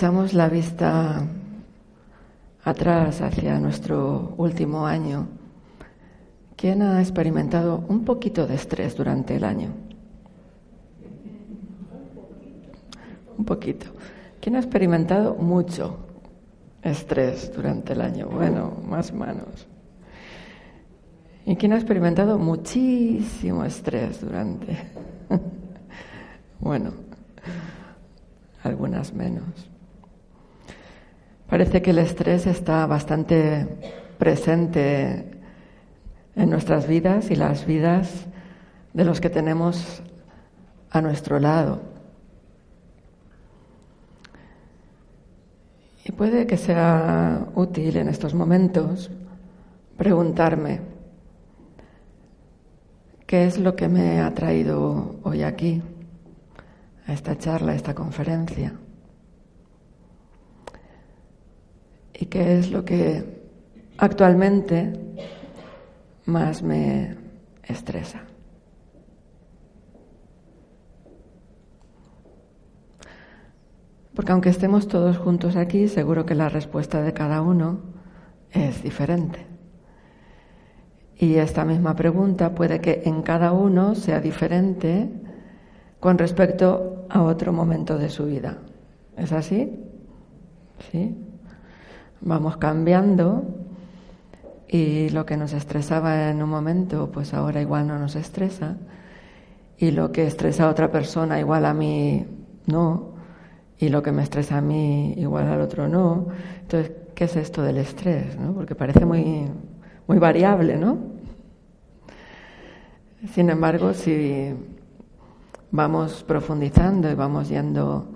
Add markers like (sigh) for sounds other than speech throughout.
Echamos la vista atrás hacia nuestro último año, ¿quién ha experimentado un poquito de estrés durante el año? Un poquito. ¿Quién ha experimentado mucho estrés durante el año? Bueno, más manos. ¿Y quién ha experimentado muchísimo estrés durante? (laughs) bueno, algunas menos. Parece que el estrés está bastante presente en nuestras vidas y las vidas de los que tenemos a nuestro lado. Y puede que sea útil en estos momentos preguntarme, ¿qué es lo que me ha traído hoy aquí, a esta charla, a esta conferencia? Y qué es lo que actualmente más me estresa. Porque aunque estemos todos juntos aquí, seguro que la respuesta de cada uno es diferente. Y esta misma pregunta puede que en cada uno sea diferente con respecto a otro momento de su vida. ¿Es así? ¿Sí? Vamos cambiando y lo que nos estresaba en un momento, pues ahora igual no nos estresa y lo que estresa a otra persona igual a mí no y lo que me estresa a mí igual al otro no. Entonces, ¿qué es esto del estrés? ¿no? Porque parece muy, muy variable, ¿no? Sin embargo, si vamos profundizando y vamos yendo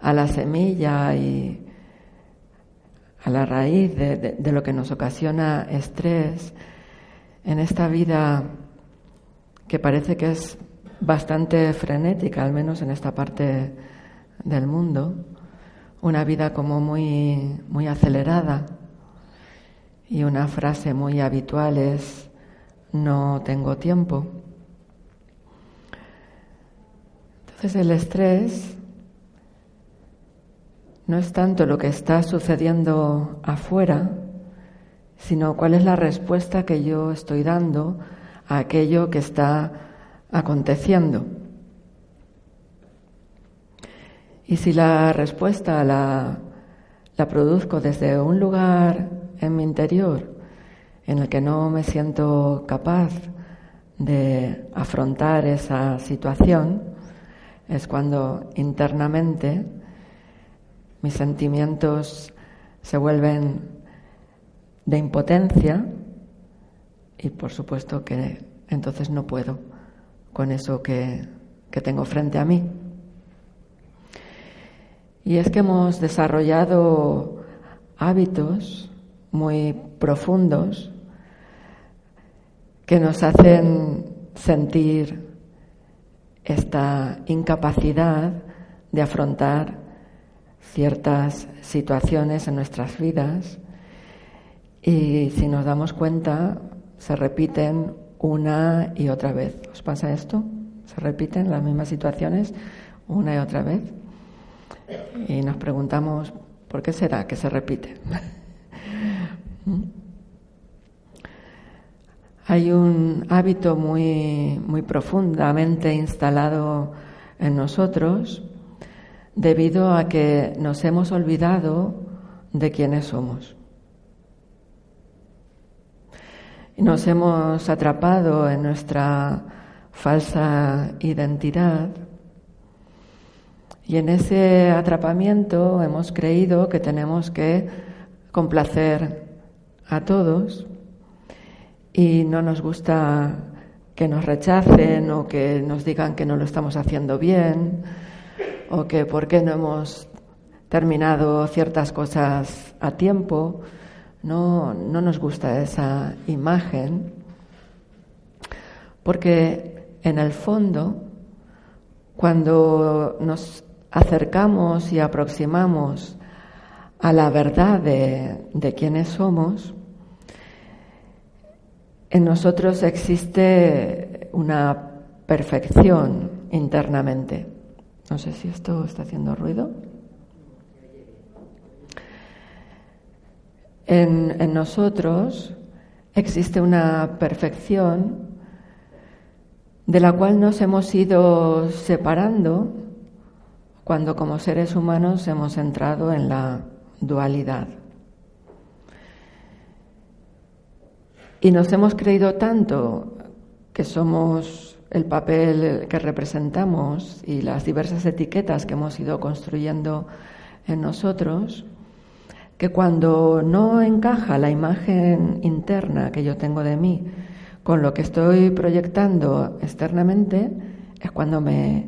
a la semilla y a la raíz de, lo que nos ocasiona estrés en esta vida que parece que es bastante frenética, al menos en esta parte del mundo, una vida como muy, muy acelerada y una frase muy habitual es no tengo tiempo. Entonces el estrés no es tanto lo que está sucediendo afuera, sino cuál es la respuesta que yo estoy dando a aquello que está aconteciendo. Y si la respuesta la, la produzco desde un lugar en mi interior en el que no me siento capaz de afrontar esa situación, es cuando internamente mis sentimientos se vuelven de impotencia y por supuesto que entonces no puedo con eso que, que tengo frente a mí. Y es que hemos desarrollado hábitos muy profundos que nos hacen sentir esta incapacidad de afrontar ciertas situaciones en nuestras vidas y si nos damos cuenta se repiten una y otra vez. ¿Os pasa esto? Se repiten las mismas situaciones una y otra vez y nos preguntamos ¿por qué será que se repite? (laughs) Hay un hábito muy, muy profundamente instalado en nosotros debido a que nos hemos olvidado de quiénes somos. Nos hemos atrapado en nuestra falsa identidad y en ese atrapamiento hemos creído que tenemos que complacer a todos y no nos gusta que nos rechacen o que nos digan que no lo estamos haciendo bien o que por qué no hemos terminado ciertas cosas a tiempo. No, no nos gusta esa imagen porque en el fondo, cuando nos acercamos y aproximamos a la verdad de, de quiénes somos, en nosotros existe una perfección internamente. No sé si esto está haciendo ruido. En, nosotros existe una perfección de la cual nos hemos ido separando cuando como seres humanos hemos entrado en la dualidad. Y nos hemos creído tanto que somos el papel que representamos y las diversas etiquetas que hemos ido construyendo en nosotros, que cuando no encaja la imagen interna que yo tengo de mí con lo que estoy proyectando externamente, es cuando me,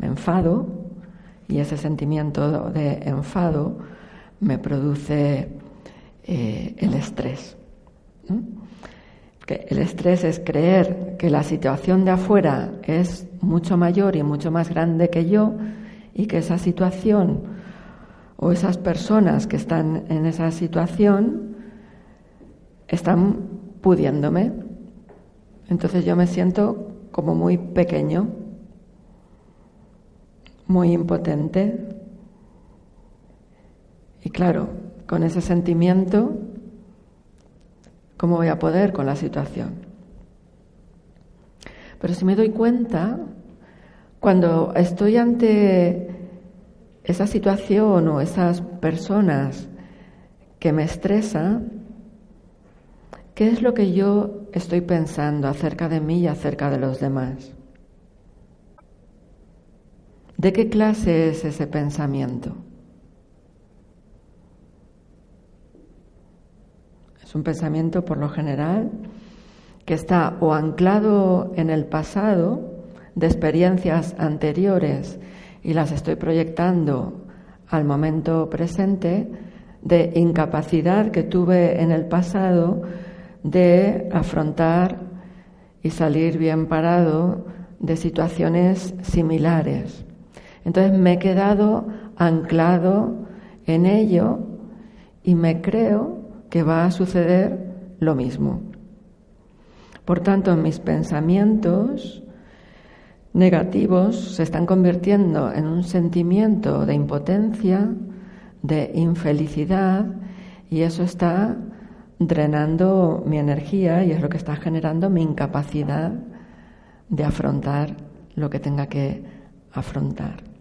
enfado y ese sentimiento de enfado me produce eh, el estrés. Que el estrés es creer que la situación de afuera es mucho mayor y mucho más grande que yo y que esa situación o esas personas que están en esa situación están pudiéndome entonces yo me siento como muy pequeño, muy impotente. Y claro, con ese sentimiento, ¿cómo voy a poder con la situación? Pero si me doy cuenta, cuando estoy ante esa situación o esas personas que me estresan, ¿Qué es lo que yo estoy pensando acerca de mí y acerca de los demás? ¿De qué clase es ese pensamiento? Es un pensamiento por lo general que está o anclado en el pasado de experiencias anteriores y las estoy proyectando al momento presente, de incapacidad que tuve en el pasado de afrontar y salir bien parado de situaciones similares. Entonces me he quedado anclado en ello y me creo que va a suceder lo mismo. Por tanto, mis pensamientos negativos se están convirtiendo en un sentimiento de impotencia, de infelicidad, y eso está drenando mi energía y es lo que está generando mi incapacidad de afrontar lo que tenga que afrontar.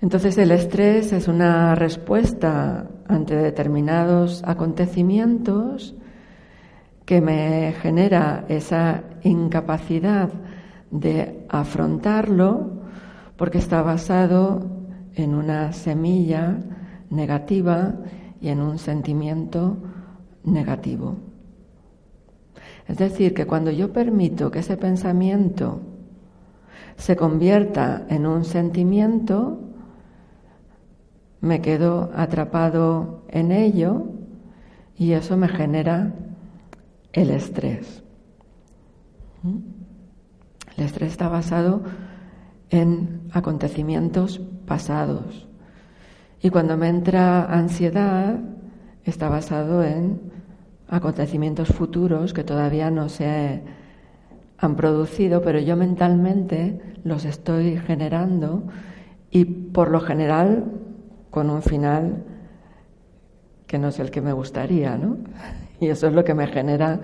Entonces el estrés es una respuesta ante determinados acontecimientos que me genera esa incapacidad de afrontarlo porque está basado en una semilla negativa y en un sentimiento negativo. Es decir, que cuando yo permito que ese pensamiento se convierta en un sentimiento, me quedo atrapado en ello y eso me genera el estrés. El estrés está basado en acontecimientos pasados, y cuando me entra ansiedad, está basado en acontecimientos futuros que todavía no se han producido, pero yo mentalmente los estoy generando y por lo general con un final que no es el que me gustaría, ¿no? (laughs) Y eso es lo que me genera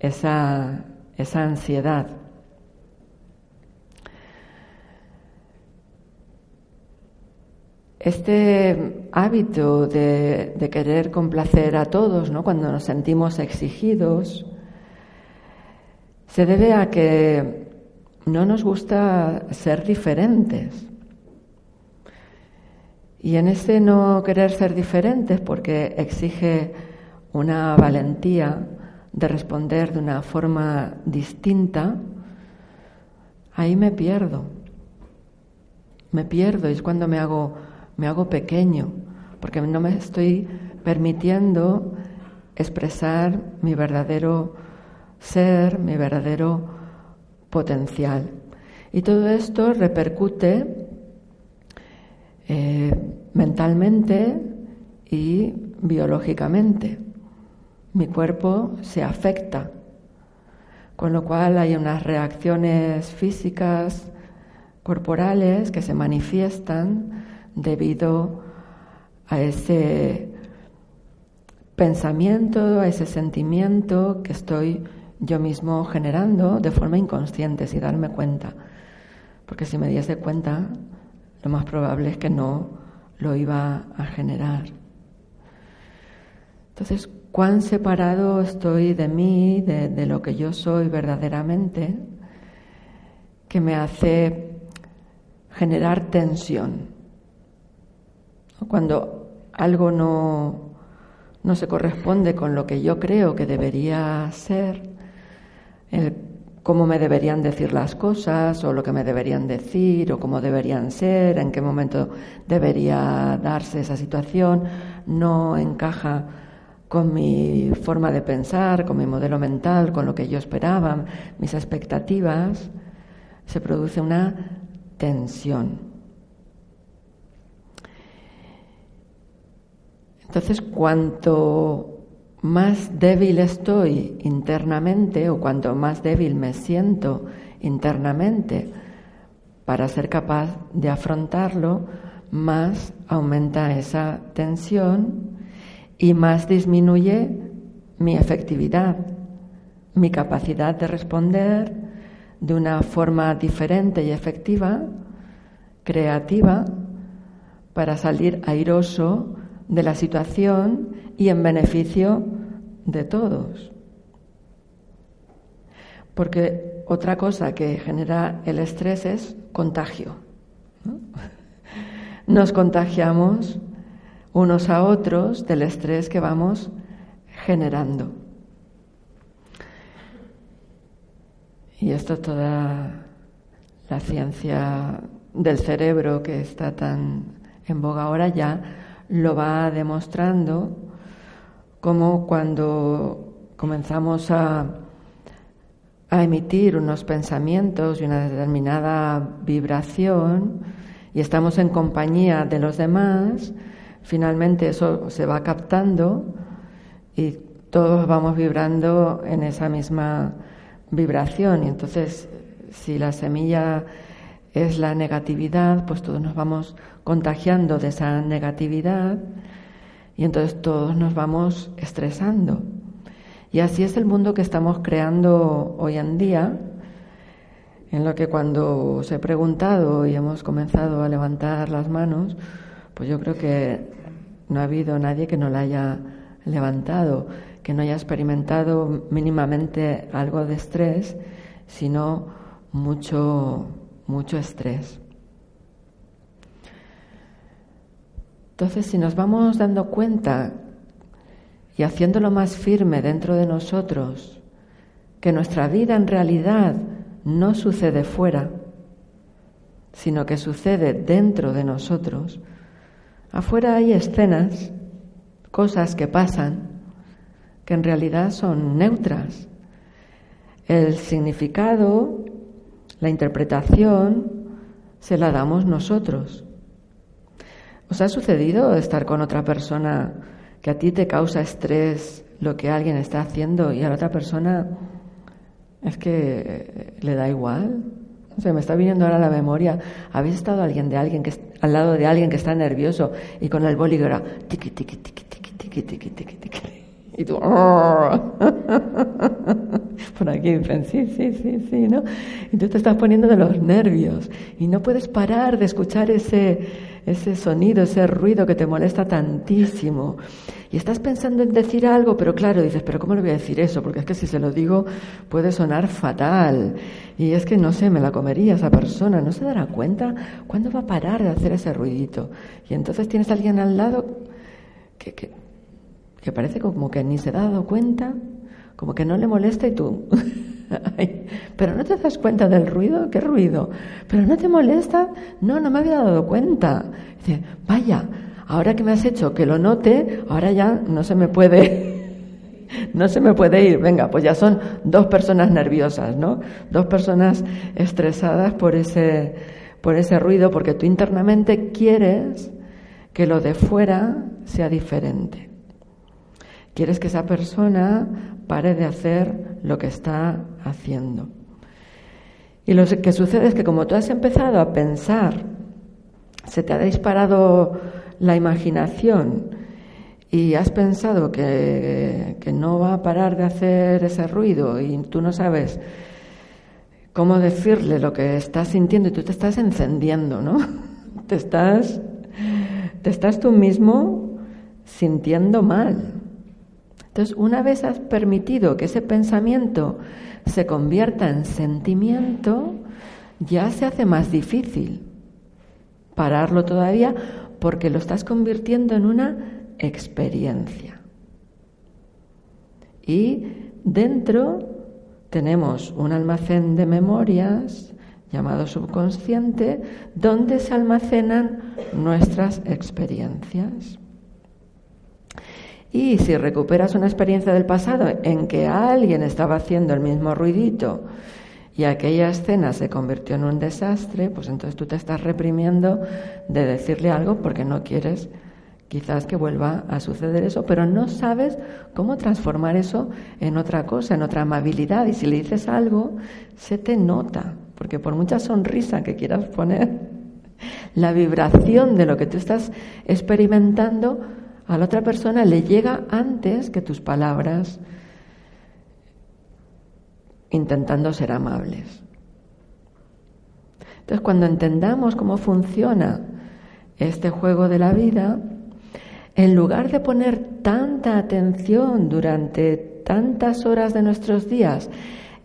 esa, esa ansiedad. Este hábito de, de, querer complacer a todos, ¿no? cuando nos sentimos exigidos, se debe a que no nos gusta ser diferentes. Y en ese no querer ser diferentes, porque exige una valentía de responder de una forma distinta, ahí me pierdo. Me pierdo y es cuando me hago, me hago pequeño, porque no me estoy permitiendo expresar mi verdadero ser, mi verdadero potencial. Y todo esto repercute eh, mentalmente y biológicamente. Mi cuerpo se afecta, con lo cual hay unas reacciones físicas, corporales que se manifiestan debido a ese pensamiento, a ese sentimiento que estoy yo mismo generando de forma inconsciente, sin darme cuenta. Porque si me diese cuenta, más probable es que no lo iba a generar. Entonces, cuán separado estoy de mí, de, lo que yo soy verdaderamente, que me hace generar tensión. Cuando algo no, no se corresponde con lo que yo creo que debería ser, el cómo me deberían decir las cosas o lo que me deberían decir o cómo deberían ser, en qué momento debería darse esa situación, no encaja con mi forma de pensar, con mi modelo mental, con lo que yo esperaba, mis expectativas, se produce una tensión. Entonces, cuanto más débil estoy internamente o cuanto más débil me siento internamente para ser capaz de afrontarlo, más aumenta esa tensión y más disminuye mi efectividad, mi capacidad de responder de una forma diferente y efectiva, creativa, para salir airoso de la situación y en beneficio de todos. Porque otra cosa que genera el estrés es contagio. (laughs) Nos contagiamos unos a otros del estrés que vamos generando. Y esto es toda la ciencia del cerebro que está tan en boga ahora ya lo va demostrando como cuando comenzamos a, a emitir unos pensamientos y una determinada vibración y estamos en compañía de los demás, finalmente eso se va captando y todos vamos vibrando en esa misma vibración. Y entonces, si la semilla es la negatividad, pues todos nos vamos contagiando de esa negatividad y entonces todos nos vamos estresando. Y así es el mundo que estamos creando hoy en día, en lo que cuando os he preguntado y hemos comenzado a levantar las manos, pues yo creo que no ha habido nadie que no la haya levantado, que no haya experimentado mínimamente algo de estrés, sino mucho, mucho estrés. Entonces, si nos vamos dando cuenta y haciéndolo más firme dentro de nosotros, que nuestra vida en realidad no sucede fuera, sino que sucede dentro de nosotros, afuera hay escenas, cosas que pasan, que en realidad son neutras. El significado, la interpretación, se la damos nosotros. ¿Os ha sucedido estar con otra persona que a ti te causa estrés lo que alguien está haciendo y a la otra persona es que le da igual? O sea, me está viniendo ahora a la memoria. ¿Habéis estado alguien de alguien que al lado de alguien que está nervioso y con el bolígrafo tiqui tiqui tiqui tiqui tiqui, tiqui, tiqui, tiqui. Y tú, (laughs) por aquí dicen, sí, sí, sí, sí, ¿no? Y tú te estás poniendo de los nervios y no puedes parar de escuchar ese, ese sonido, ese ruido que te molesta tantísimo. Y estás pensando en decir algo, pero claro, dices, pero ¿cómo le voy a decir eso? Porque es que si se lo digo puede sonar fatal. Y es que no sé, me la comería esa persona, no se dará cuenta cuándo va a parar de hacer ese ruidito. Y entonces tienes a alguien al lado que, que, que parece como que ni se ha dado cuenta, como que no le molesta y tú. (laughs) (laughs) pero no te das cuenta del ruido, ¿qué ruido? Pero no te molesta, no, no me había dado cuenta. Dice, vaya, ahora que me has hecho que lo note, ahora ya no se me puede, (laughs) no se me puede ir. Venga, pues ya son dos personas nerviosas, ¿no? Dos personas estresadas por ese, por ese ruido, porque tú internamente quieres que lo de fuera sea diferente. Quieres que esa persona pare de hacer lo que está haciendo. Y lo que sucede es que como tú has empezado a pensar, se te ha disparado la imaginación y has pensado que, que, no va a parar de hacer ese ruido y tú no sabes cómo decirle lo que estás sintiendo y tú te estás encendiendo, ¿no? (laughs) Te estás, te estás tú mismo sintiendo mal. Entonces, una vez has permitido que ese pensamiento se convierta en sentimiento, ya se hace más difícil pararlo todavía porque lo estás convirtiendo en una experiencia. Y dentro tenemos un almacén de memorias llamado subconsciente donde se almacenan nuestras experiencias. Y si recuperas una experiencia del pasado en que alguien estaba haciendo el mismo ruidito y aquella escena se convirtió en un desastre, pues entonces tú te estás reprimiendo de decirle algo porque no quieres quizás que vuelva a suceder eso, pero no sabes cómo transformar eso en otra cosa, en otra amabilidad. Y si le dices algo, se te nota, porque por mucha sonrisa que quieras poner, (laughs) la vibración de lo que tú estás experimentando a la otra persona le llega antes que tus palabras intentando ser amables. Entonces, cuando entendamos cómo funciona este juego de la vida, en lugar de poner tanta atención durante tantas horas de nuestros días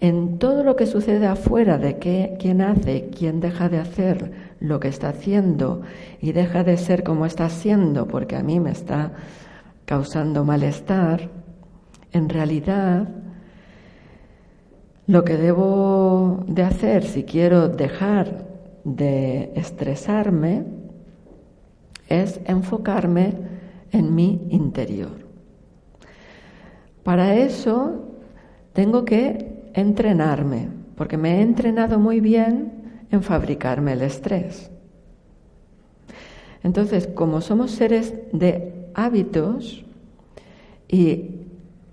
en todo lo que sucede afuera de qué, quién hace, quién deja de hacer lo que está haciendo y deja de ser como está siendo porque a mí me está causando malestar, en realidad lo que debo de hacer si quiero dejar de estresarme es enfocarme en mi interior. Para eso tengo que entrenarme, porque me he entrenado muy bien en fabricarme el estrés. Entonces, como somos seres de hábitos y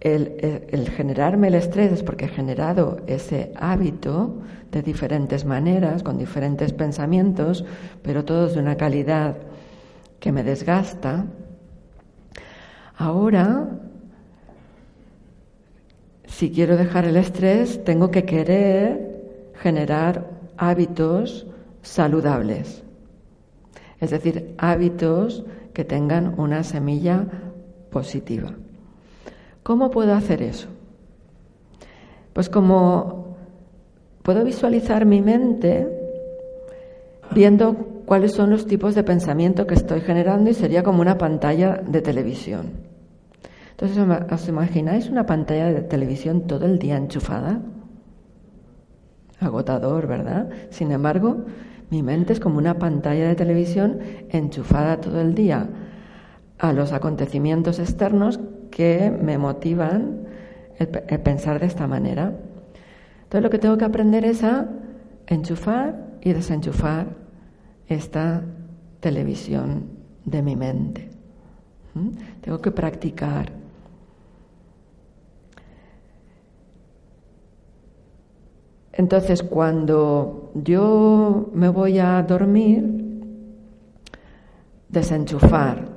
el, generarme el estrés es porque he generado ese hábito de diferentes maneras, con diferentes pensamientos, pero todos de una calidad que me desgasta. Ahora, si quiero dejar el estrés, tengo que querer generar hábitos saludables. Es decir, hábitos que tengan una semilla positiva. ¿Cómo puedo hacer eso? Pues como puedo visualizar mi mente viendo cuáles son los tipos de pensamiento que estoy generando y sería como una pantalla de televisión. Entonces, ¿os imagináis una pantalla de televisión todo el día enchufada? Agotador, ¿verdad? Sin embargo, mi mente es como una pantalla de televisión enchufada todo el día a los acontecimientos externos que me motivan el, pensar de esta manera. Entonces lo que tengo que aprender es a enchufar y desenchufar esta televisión de mi mente. Tengo que practicar. Entonces, cuando yo me voy a dormir, desenchufar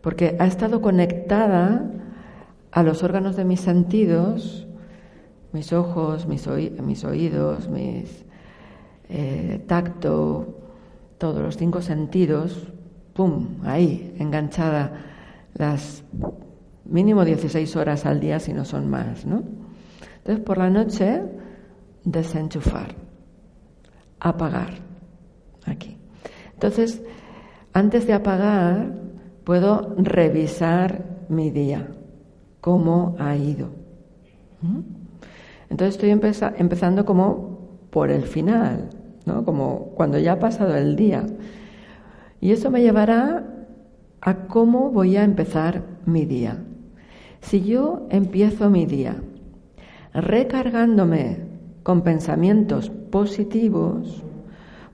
porque ha estado conectada a los órganos de mis sentidos, mis ojos, mis, oídos, mis eh, tacto, todos los cinco sentidos, ¡pum!, ahí, enganchada las mínimo 16 horas al día si no son más, ¿no? Entonces por la noche desenchufar, apagar, aquí. Entonces, antes de apagar, puedo revisar mi día, cómo ha ido. ¿Mm? Entonces estoy empezando como por el final, ¿no? Como cuando ya ha pasado el día. Y eso me llevará a cómo voy a empezar mi día. Si yo empiezo mi día recargándome con pensamientos positivos,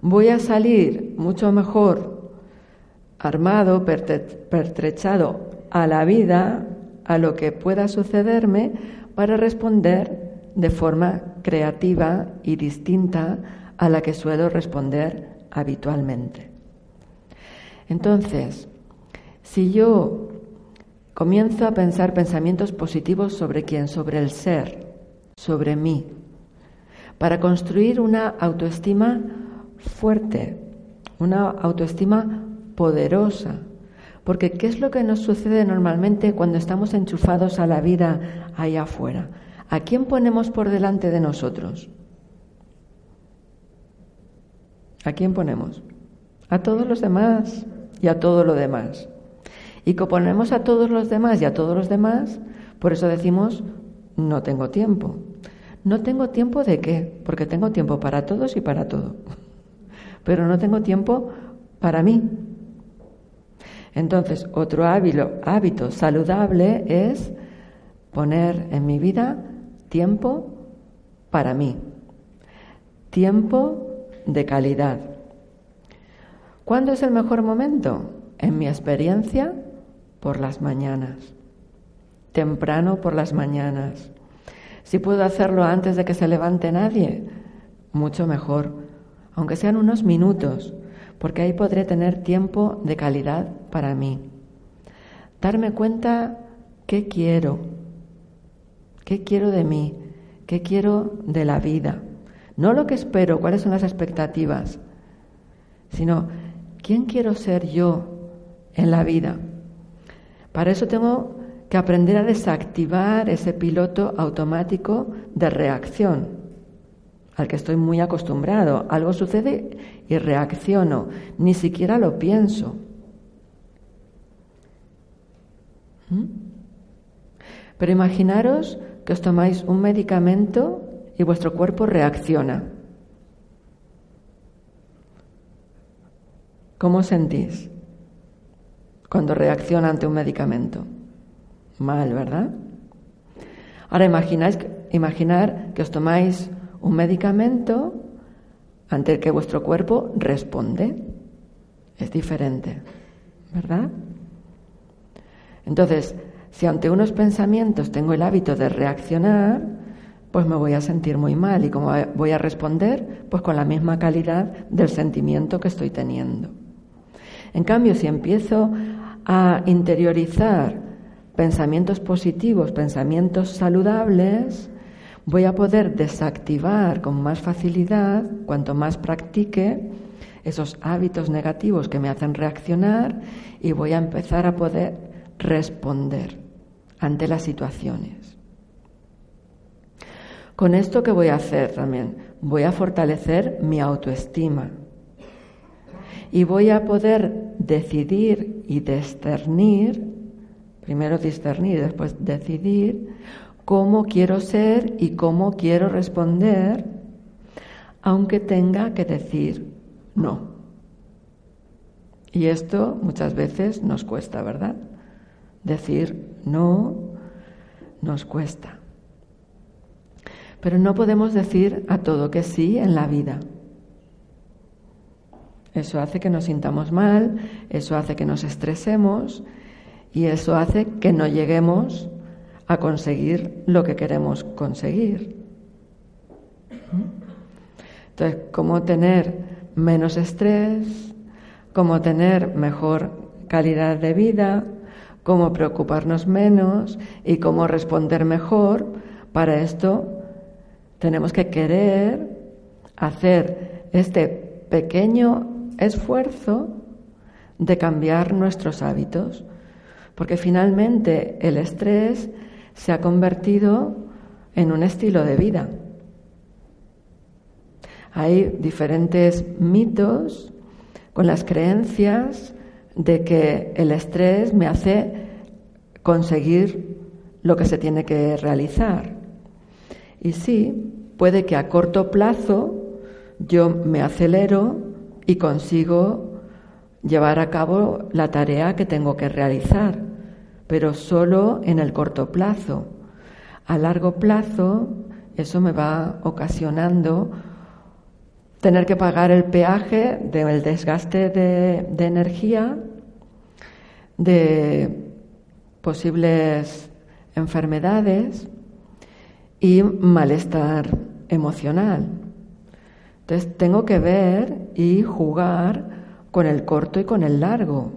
voy a salir mucho mejor armado, pertrechado a la vida, a lo que pueda sucederme, para responder de forma creativa y distinta a la que suelo responder habitualmente. Entonces, si yo comienzo a pensar pensamientos positivos sobre quién, sobre el ser, sobre mí, para construir una autoestima fuerte, una autoestima poderosa. Porque ¿qué es lo que nos sucede normalmente cuando estamos enchufados a la vida ahí afuera? ¿A quién ponemos por delante de nosotros? ¿A quién ponemos? A todos los demás y a todo lo demás. Y que ponemos a todos los demás y a todos los demás, por eso decimos, no tengo tiempo. No tengo tiempo de qué, porque tengo tiempo para todos y para todo. (laughs) Pero no tengo tiempo para mí. Entonces, otro hábito, saludable es poner en mi vida tiempo para mí. Tiempo de calidad. ¿Cuándo es el mejor momento? En mi experiencia, por las mañanas. Temprano por las mañanas. Si puedo hacerlo antes de que se levante nadie, mucho mejor, aunque sean unos minutos, porque ahí podré tener tiempo de calidad para mí. Darme cuenta qué quiero, qué quiero de mí, qué quiero de la vida. No lo que espero, cuáles son las expectativas, sino quién quiero ser yo en la vida. Para eso tengo que aprender a desactivar ese piloto automático de reacción al que estoy muy acostumbrado. Algo sucede y reacciono, ni siquiera lo pienso. ¿Mm? Pero imaginaros que os tomáis un medicamento y vuestro cuerpo reacciona. ¿Cómo sentís cuando reacciona ante un medicamento? Mal, ¿verdad? Ahora imagináis, imaginar que os tomáis un medicamento ante el que vuestro cuerpo responde. Es diferente, ¿verdad? Entonces, si ante unos pensamientos tengo el hábito de reaccionar, pues me voy a sentir muy mal y como voy a responder, pues con la misma calidad del sentimiento que estoy teniendo. En cambio, si empiezo a interiorizar pensamientos positivos, pensamientos saludables, voy a poder desactivar con más facilidad, cuanto más practique, esos hábitos negativos que me hacen reaccionar y voy a empezar a poder responder ante las situaciones. Con esto, ¿qué voy a hacer también? Voy a fortalecer mi autoestima y voy a poder decidir y discernir, primero discernir, después decidir cómo quiero ser y cómo quiero responder, aunque tenga que decir no. Y esto muchas veces nos cuesta, ¿verdad? Decir no nos cuesta. Pero no podemos decir a todo que sí en la vida. Eso hace que nos sintamos mal, eso hace que nos estresemos y eso hace que no lleguemos a conseguir lo que queremos conseguir. Entonces, ¿cómo tener menos estrés? ¿Cómo tener mejor calidad de vida? cómo preocuparnos menos y cómo responder mejor. Para esto tenemos que querer hacer este pequeño esfuerzo de cambiar nuestros hábitos, porque finalmente el estrés se ha convertido en un estilo de vida. Hay diferentes mitos con las creencias de que el estrés me hace conseguir lo que se tiene que realizar. Y sí, puede que a corto plazo yo me acelero y consigo llevar a cabo la tarea que tengo que realizar, pero solo en el corto plazo. A largo plazo, eso me va ocasionando tener que pagar el peaje del desgaste de, energía, de posibles enfermedades y malestar emocional. Entonces tengo que ver y jugar con el corto y con el largo,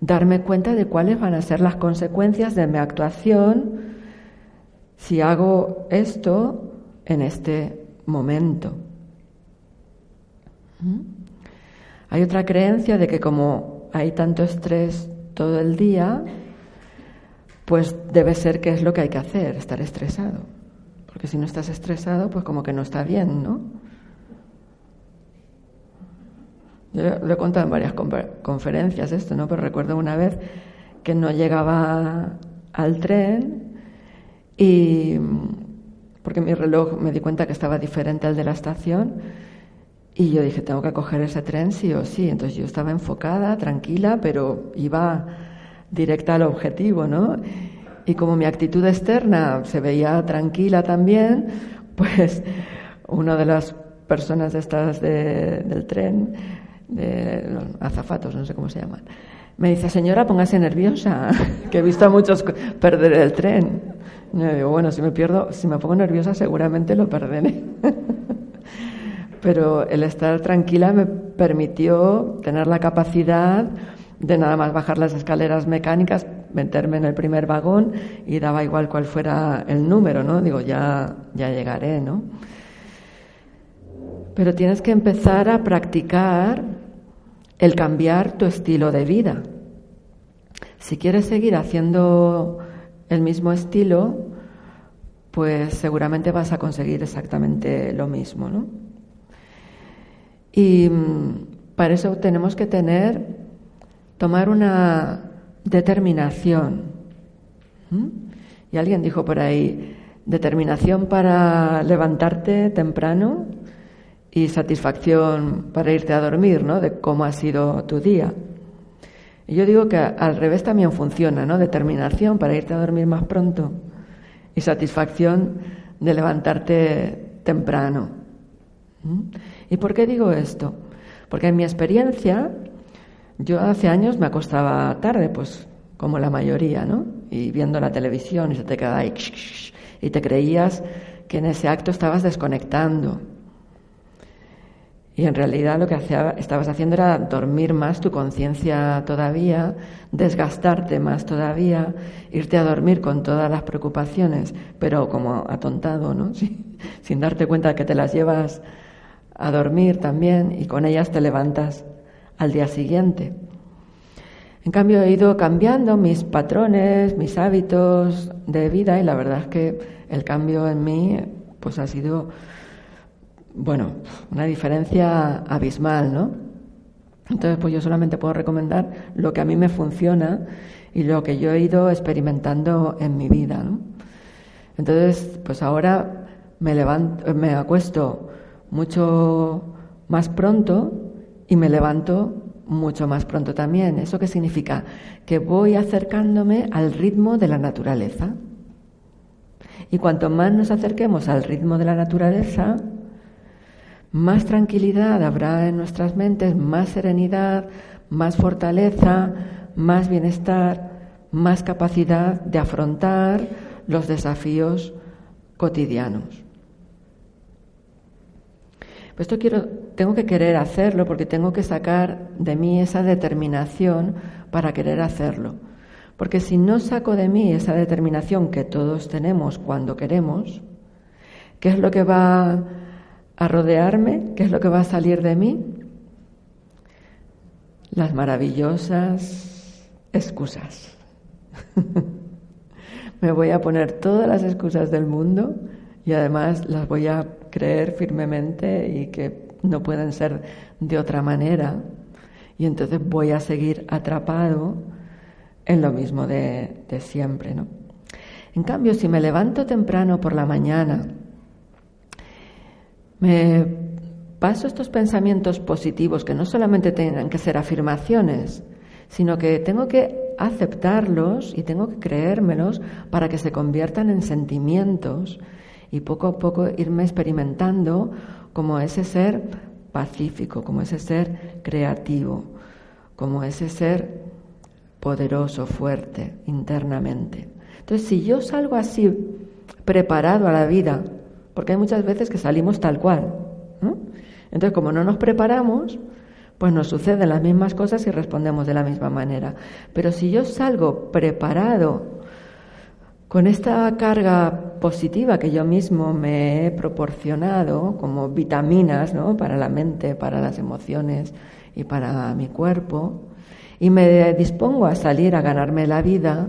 darme cuenta de cuáles van a ser las consecuencias de mi actuación si hago esto en este momento. Hay otra creencia de que como hay tanto estrés todo el día, pues debe ser que es lo que hay que hacer, estar estresado. Porque si no estás estresado, pues como que no está bien, ¿no? Yo lo he contado en varias conferencias esto, ¿no? Pero recuerdo una vez que no llegaba al tren y porque mi reloj me di cuenta que estaba diferente al de la estación y yo dije, tengo que coger ese tren sí o sí. Entonces yo estaba enfocada, tranquila, pero iba directa al objetivo, ¿no? Y como mi actitud externa se veía tranquila también, pues una de las personas estas del tren, de los azafatos, no sé cómo se llaman, me dice, señora, póngase nerviosa, (laughs) que he visto a muchos perder el tren. Y yo digo, bueno, si me pierdo, si me pongo nerviosa seguramente lo perderé. (laughs) pero el estar tranquila me permitió tener la capacidad de nada más bajar las escaleras mecánicas, meterme en el primer vagón y daba igual cuál fuera el número, ¿no? Digo, ya, ya llegaré, ¿no? Pero tienes que empezar a practicar el cambiar tu estilo de vida. Si quieres seguir haciendo el mismo estilo, pues seguramente vas a conseguir exactamente lo mismo, ¿no? Y mm, para eso tenemos que tener, tomar una determinación. Y alguien dijo por ahí, determinación para levantarte temprano y satisfacción para irte a dormir, ¿no? De cómo ha sido tu día. Y yo digo que al revés también funciona, ¿no? Determinación para irte a dormir más pronto y satisfacción de levantarte temprano. ¿Y por qué digo esto? Porque en mi experiencia, yo hace años me acostaba tarde, pues como la mayoría, ¿no? Y viendo la televisión y se te quedaba ahí y te creías que en ese acto estabas desconectando. Y en realidad lo que hacía, estabas haciendo era dormir más tu conciencia todavía, desgastarte más todavía, irte a dormir con todas las preocupaciones, pero como atontado, ¿no? (laughs) Sin darte cuenta de que te las llevas a dormir también y con ellas te levantas al día siguiente. En cambio he ido cambiando mis patrones, mis hábitos de vida y la verdad es que el cambio en mí pues ha sido bueno, una diferencia abismal, ¿no? Entonces, pues yo solamente puedo recomendar lo que a mí me funciona y lo que yo he ido experimentando en mi vida, ¿no? Entonces, pues ahora me levanto, me acuesto mucho más pronto y me levanto mucho más pronto también. ¿Eso qué significa? Que voy acercándome al ritmo de la naturaleza. Y cuanto más nos acerquemos al ritmo de la naturaleza, más tranquilidad habrá en nuestras mentes, más serenidad, más fortaleza, más bienestar, más capacidad de afrontar los desafíos cotidianos. Pues esto quiero, tengo que querer hacerlo porque tengo que sacar de mí esa determinación para querer hacerlo. Porque si no saco de mí esa determinación que todos tenemos cuando queremos, ¿qué es lo que va a rodearme? ¿Qué es lo que va a salir de mí? Las maravillosas excusas. (laughs) Me voy a poner todas las excusas del mundo y además las voy a creer firmemente y que no pueden ser de otra manera. Y entonces voy a seguir atrapado en lo mismo de, siempre, ¿no? En cambio, si me levanto temprano por la mañana, me paso estos pensamientos positivos que no solamente tengan que ser afirmaciones, sino que tengo que aceptarlos y tengo que creérmelos para que se conviertan en sentimientos y poco a poco irme experimentando como ese ser pacífico, como ese ser creativo, como ese ser poderoso, fuerte internamente. Entonces, si yo salgo así preparado a la vida, porque hay muchas veces que salimos tal cual, entonces como no nos preparamos, pues nos suceden las mismas cosas y respondemos de la misma manera. Pero si yo salgo preparado con esta carga positiva que yo mismo me he proporcionado como vitaminas ¿no? para la mente, para las emociones y para mi cuerpo, y me dispongo a salir a ganarme la vida,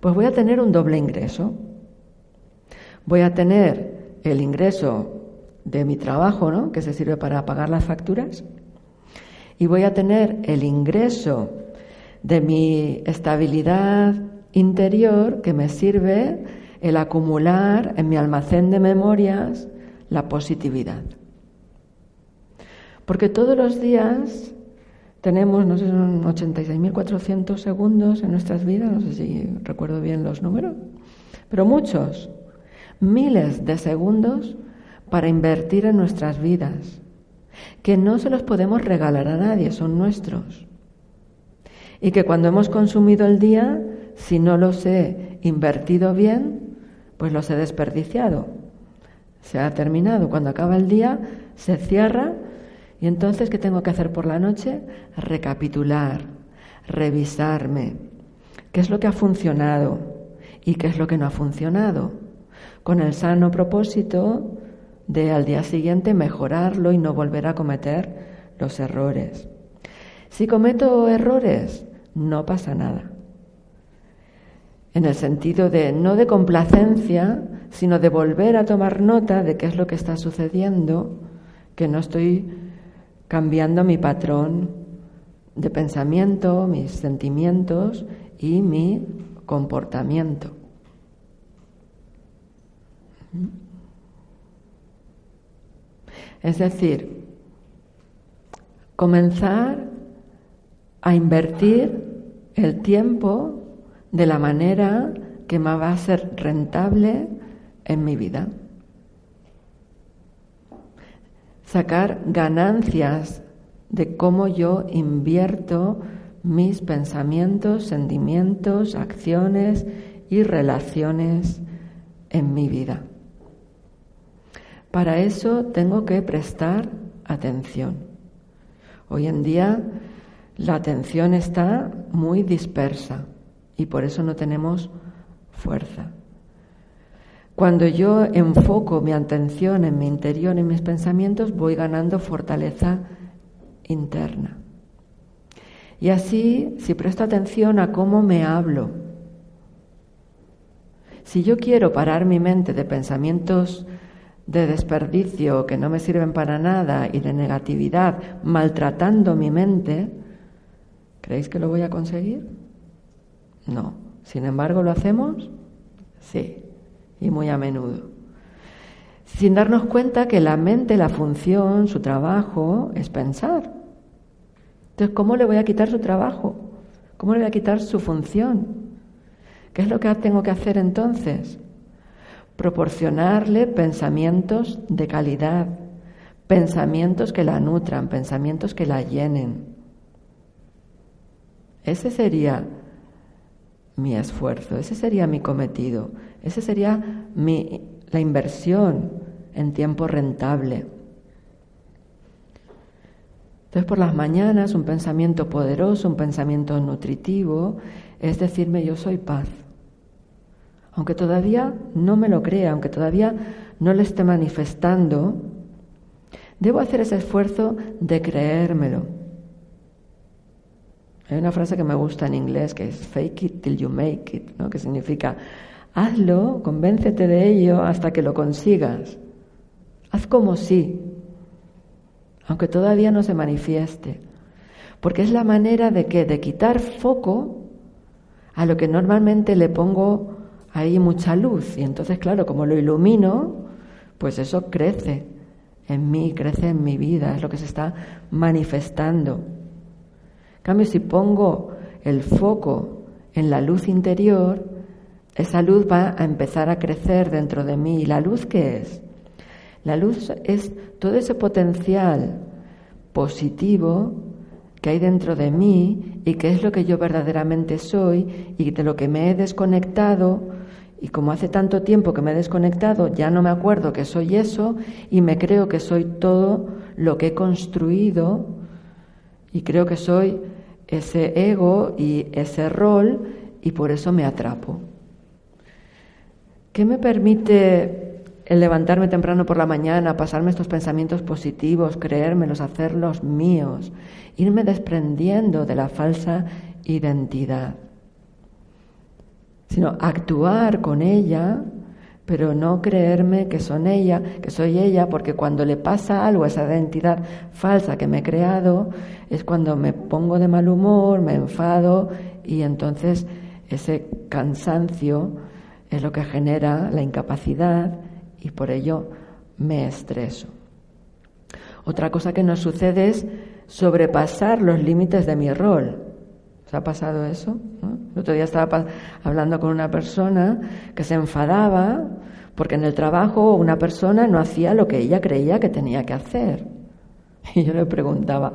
pues voy a tener un doble ingreso. Voy a tener el ingreso de mi trabajo, ¿no? que se sirve para pagar las facturas, y voy a tener el ingreso de mi estabilidad interior que me sirve el acumular en mi almacén de memorias la positividad. Porque todos los días tenemos, no sé, son 86.400 segundos en nuestras vidas, no sé si recuerdo bien los números, pero muchos, miles de segundos para invertir en nuestras vidas que no se los podemos regalar a nadie, son nuestros. Y que cuando hemos consumido el día, si no los he invertido bien, pues los he desperdiciado. Se ha terminado. Cuando acaba el día, se cierra y entonces, ¿qué tengo que hacer por la noche? Recapitular, revisarme. ¿Qué es lo que ha funcionado y qué es lo que no ha funcionado? Con el sano propósito de al día siguiente mejorarlo y no volver a cometer los errores. Si cometo errores, no pasa nada. En el sentido de no de complacencia, sino de volver a tomar nota de qué es lo que está sucediendo, que no estoy cambiando mi patrón de pensamiento, mis sentimientos y mi comportamiento. Es decir, comenzar a invertir el tiempo de la manera que me va a ser rentable en mi vida. Sacar ganancias de cómo yo invierto mis pensamientos, sentimientos, acciones y relaciones en mi vida. Para eso tengo que prestar atención. Hoy en día la atención está muy dispersa y por eso no tenemos fuerza. Cuando yo enfoco mi atención en mi interior, en mis pensamientos, voy ganando fortaleza interna. Y así, si presto atención a cómo me hablo, si yo quiero parar mi mente de pensamientos de desperdicio que no me sirven para nada y de negatividad maltratando mi mente, ¿creéis que lo voy a conseguir? No. Sin embargo, ¿lo hacemos? Sí, y muy a menudo. Sin darnos cuenta que la mente, la función, su trabajo es pensar. Entonces, ¿cómo le voy a quitar su trabajo? ¿Cómo le voy a quitar su función? ¿Qué es lo que tengo que hacer entonces? Proporcionarle pensamientos de calidad, pensamientos que la nutran, pensamientos que la llenen. Ese sería mi esfuerzo, ese sería mi cometido, ese sería mi, la inversión en tiempo rentable. Entonces por las mañanas un pensamiento poderoso, un pensamiento nutritivo, es decirme yo soy paz. Aunque todavía no me lo crea, aunque todavía no lo esté manifestando, debo hacer ese esfuerzo de creérmelo. Hay una frase que me gusta en inglés que es fake it till you make it, ¿no? que significa hazlo, convéncete de ello hasta que lo consigas. Haz como si, aunque todavía no se manifieste. Porque es la manera de que de quitar foco a lo que normalmente le pongo ahí mucha luz. Y entonces, claro, como lo ilumino, pues eso crece en mí, crece en mi vida, es lo que se está manifestando. En cambio, si pongo el foco en la luz interior, esa luz va a empezar a crecer dentro de mí. ¿Y la luz qué es? La luz es todo ese potencial positivo que hay dentro de mí y que es lo que yo verdaderamente soy y de lo que me he desconectado y como hace tanto tiempo que me he desconectado, ya no me acuerdo que soy eso y me creo que soy todo lo que he construido y creo que soy ese ego y ese rol y por eso me atrapo. ¿Qué me permite el levantarme temprano por la mañana, pasarme estos pensamientos positivos, creérmelos, hacerlos míos, irme desprendiendo de la falsa identidad? Sino actuar con ella, pero no creerme que son ella, que soy ella, porque cuando le pasa algo a esa identidad falsa que me he creado, es cuando me pongo de mal humor, me enfado y entonces ese cansancio es lo que genera la incapacidad y por ello me estreso. Otra cosa que nos sucede es sobrepasar los límites de mi rol ha pasado eso? El otro día estaba hablando con una persona que se enfadaba porque en el trabajo una persona no hacía lo que ella creía que tenía que hacer. (laughs) Y yo le preguntaba,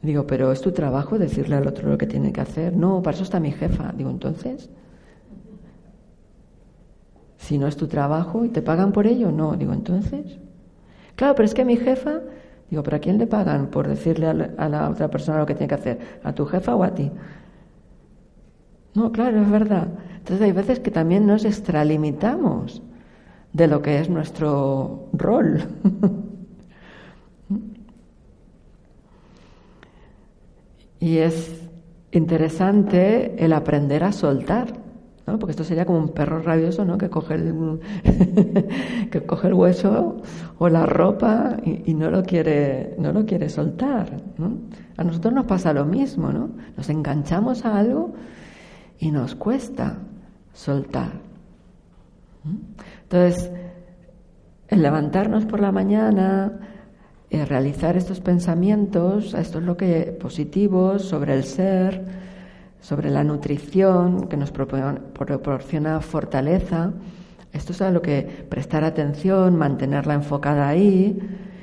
digo, pero ¿es tu trabajo decirle al otro lo que tiene que hacer? No, para eso está mi jefa. Digo, entonces, si no es tu trabajo y te pagan por ello, no. Digo, entonces, claro, pero es que mi jefa Digo, ¿pero a quién le pagan por decirle a la, otra persona lo que tiene que hacer? ¿A tu jefa o a ti? No, claro, es verdad. Entonces hay veces que también nos extralimitamos de lo que es nuestro rol. (laughs) y es interesante el aprender a soltar. Porque esto sería como un perro rabioso, ¿no? Que coge el, (laughs) que coge el hueso o la ropa y, no lo quiere, no lo quiere soltar, A nosotros nos pasa lo mismo, ¿no? Nos enganchamos a algo y nos cuesta soltar. Entonces, el levantarnos por la mañana, eh, realizar estos pensamientos, esto es lo que positivos sobre el ser, sobre la nutrición que nos proporciona fortaleza. Esto es a lo que prestar atención, mantenerla enfocada ahí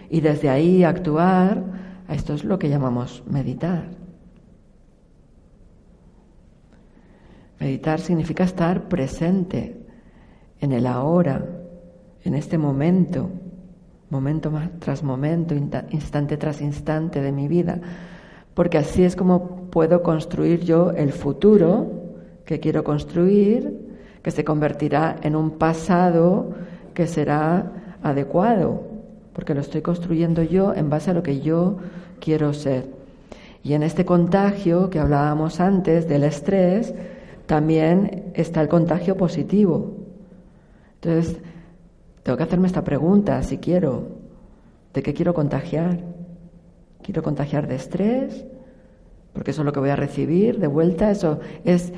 y desde ahí actuar. Esto es lo que llamamos meditar. Meditar significa estar presente en el ahora, en este momento, momento tras momento, instante tras instante de mi vida porque así es como puedo construir yo el futuro que quiero construir, que se convertirá en un pasado que será adecuado, porque lo estoy construyendo yo en base a lo que yo quiero ser. Y en este contagio que hablábamos antes del estrés, también está el contagio positivo. Entonces, tengo que hacerme esta pregunta, si quiero, ¿de qué quiero contagiar? Quiero contagiar de estrés, porque eso es lo que voy a recibir de vuelta, eso es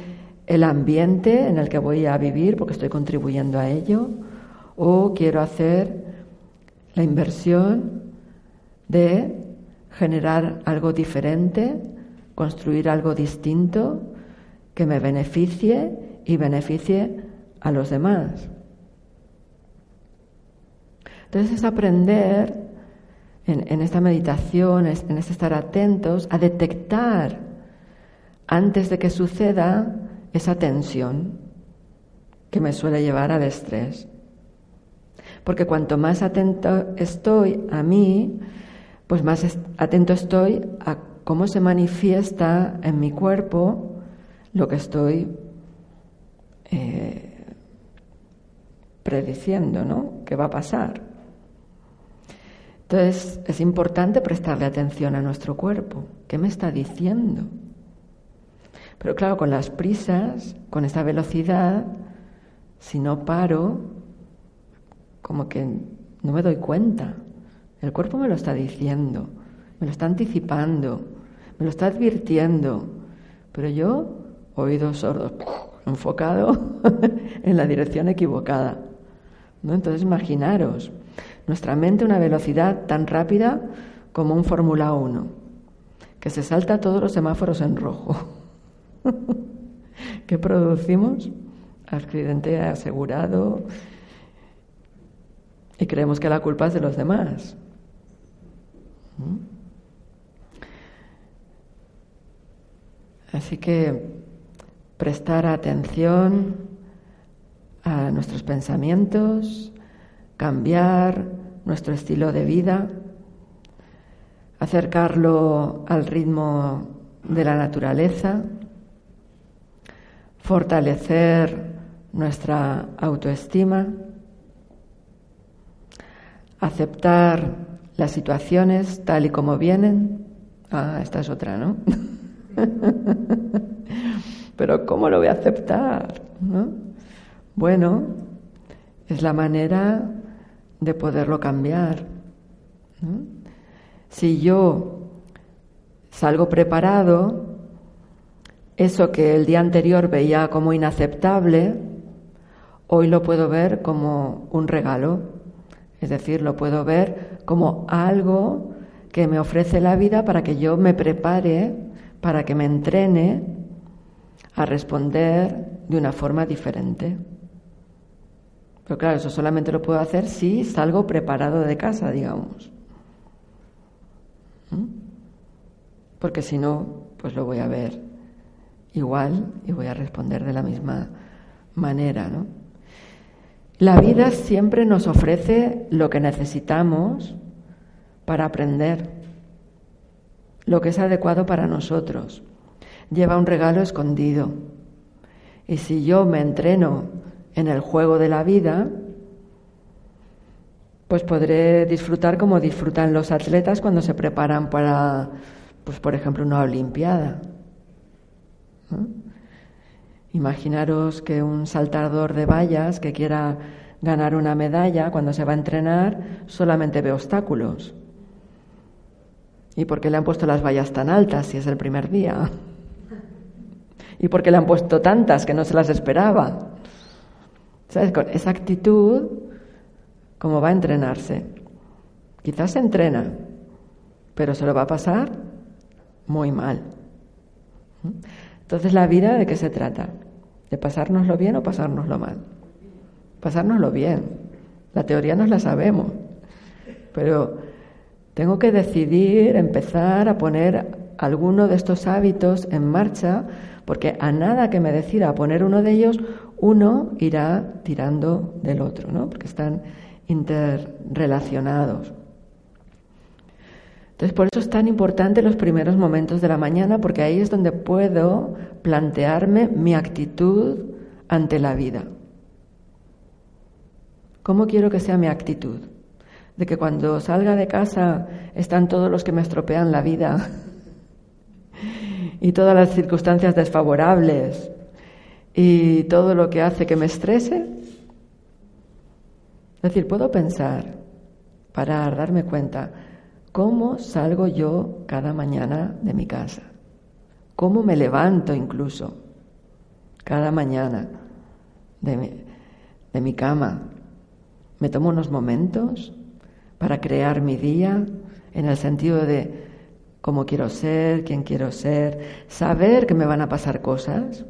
el ambiente en el que voy a vivir porque estoy contribuyendo a ello, o quiero hacer la inversión de generar algo diferente, construir algo distinto que me beneficie y beneficie a los demás. Entonces es aprender en, esta meditación, en este estar atentos a detectar antes de que suceda esa tensión que me suele llevar al estrés. Porque cuanto más atento estoy a mí, pues más atento estoy a cómo se manifiesta en mi cuerpo lo que estoy eh, prediciendo, ¿no? ¿Qué va a pasar? Entonces es importante prestarle atención a nuestro cuerpo. ¿Qué me está diciendo? Pero claro, con las prisas, con esta velocidad, si no paro, como que no me doy cuenta. El cuerpo me lo está diciendo, me lo está anticipando, me lo está advirtiendo, pero yo, oídos sordos, (laughs) enfocado (laughs) en la dirección equivocada. ¿no? Entonces imaginaros, nuestra mente una velocidad tan rápida como un Fórmula 1, que se salta todos los semáforos en rojo. (laughs) ¿Qué producimos? Accidente asegurado y creemos que la culpa es de los demás. ¿Mm? Así que prestar atención a nuestros pensamientos, cambiar nuestro estilo de vida, acercarlo al ritmo de la naturaleza, fortalecer nuestra autoestima, aceptar las situaciones tal y como vienen. Ah, esta es otra, ¿no? (laughs) Pero ¿cómo lo voy a aceptar? Bueno, es la manera de poderlo cambiar. Si yo salgo preparado, eso que el día anterior veía como inaceptable, hoy lo puedo ver como un regalo. Es decir, lo puedo ver como algo que me ofrece la vida para que yo me prepare, para que me entrene a responder de una forma diferente. Pero claro, eso solamente lo puedo hacer si salgo preparado de casa, digamos. ¿Mm? Porque si no, pues lo voy a ver igual y voy a responder de la misma manera, ¿no? La vida siempre nos ofrece lo que necesitamos para aprender, lo que es adecuado para nosotros. Lleva un regalo escondido. Y si yo me entreno en el juego de la vida, pues podré disfrutar como disfrutan los atletas cuando se preparan para, pues por ejemplo, una Olimpiada. Imaginaros que un saltador de vallas que quiera ganar una medalla, cuando se va a entrenar, solamente ve obstáculos. ¿Y por qué le han puesto las vallas tan altas si es el primer día? ¿Y por qué le han puesto tantas que no se las esperaba? ¿Sabes? Con esa actitud, ¿cómo va a entrenarse? Quizás se entrena, pero se lo va a pasar muy mal. Entonces, ¿la vida de qué se trata? ¿De pasárnoslo bien o pasárnoslo mal? Pasárnoslo bien. La teoría nos la sabemos, pero tengo que decidir empezar a poner alguno de estos hábitos en marcha, porque a nada que me decida poner uno de ellos, uno irá tirando del otro, ¿no? Porque están interrelacionados. Entonces, por eso es tan importante los primeros momentos de la mañana, porque ahí es donde puedo plantearme mi actitud ante la vida. ¿Cómo quiero que sea mi actitud? De que cuando salga de casa están todos los que me estropean la vida (laughs) y todas las circunstancias desfavorables y todo lo que hace que me estrese. Es decir, puedo pensar, parar, darme cuenta, ¿Cómo salgo yo cada mañana de mi casa? ¿Cómo me levanto incluso cada mañana de mi, de mi cama? ¿Me tomo unos momentos para crear mi día en el sentido de cómo quiero ser, quién quiero ser, saber que me van a pasar cosas?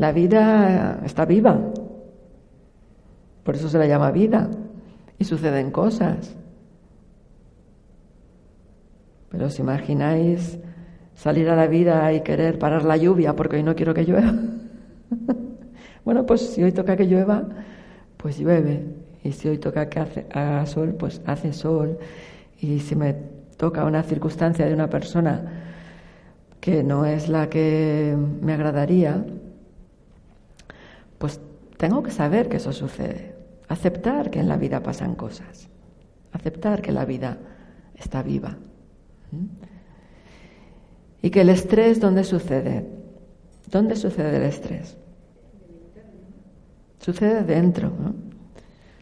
La vida está viva, por eso se la llama vida, y suceden cosas. Pero os imagináis salir a la vida y querer parar la lluvia porque hoy no quiero que llueva. (laughs) bueno, pues si hoy toca que llueva, pues llueve. Y si hoy toca que haga sol, pues hace sol. Y si me toca una circunstancia de una persona que no es la que me agradaría, tengo que saber que eso sucede, aceptar que en la vida pasan cosas, aceptar que la vida está viva. Y que el estrés, ¿dónde sucede? ¿Dónde sucede el estrés? Sucede dentro.